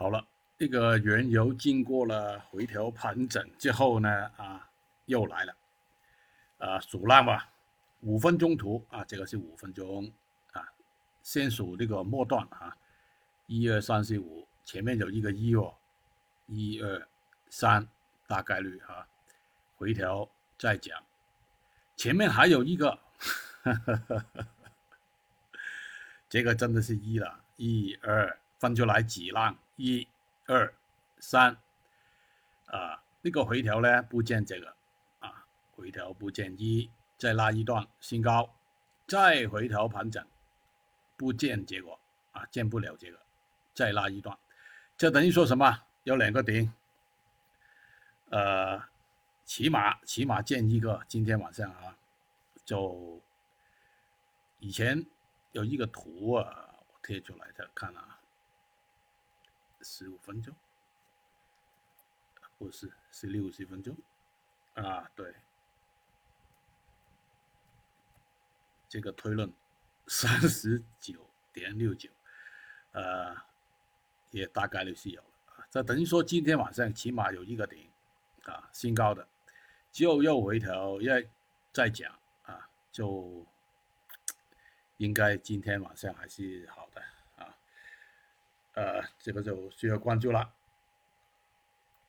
好了，这个原油经过了回调盘整之后呢，啊，又来了，啊，数浪吧，五分钟图啊，这个是五分钟啊，先数这个末段啊，一二三四五，前面有一个一哦，一二三，大概率啊，回调再讲，前面还有一个，这个真的是一了，一二。分出来几浪，一、二、三，啊，那个回调呢不见这个，啊，回调不见一，再拉一段新高，再回调盘整，不见结果，啊，见不了这个，再拉一段，这等于说什么？有两个顶，呃，起码起码见一个，今天晚上啊，就以前有一个图啊，我贴出来的看啊。十五分钟，不是是六十分钟啊？对，这个推论三十九点六九，呃，也大概率是有了。这等于说今天晚上起码有一个顶啊，新高的，就又回调，要再讲啊，就应该今天晚上还是好的。呃，这个就需要关注了。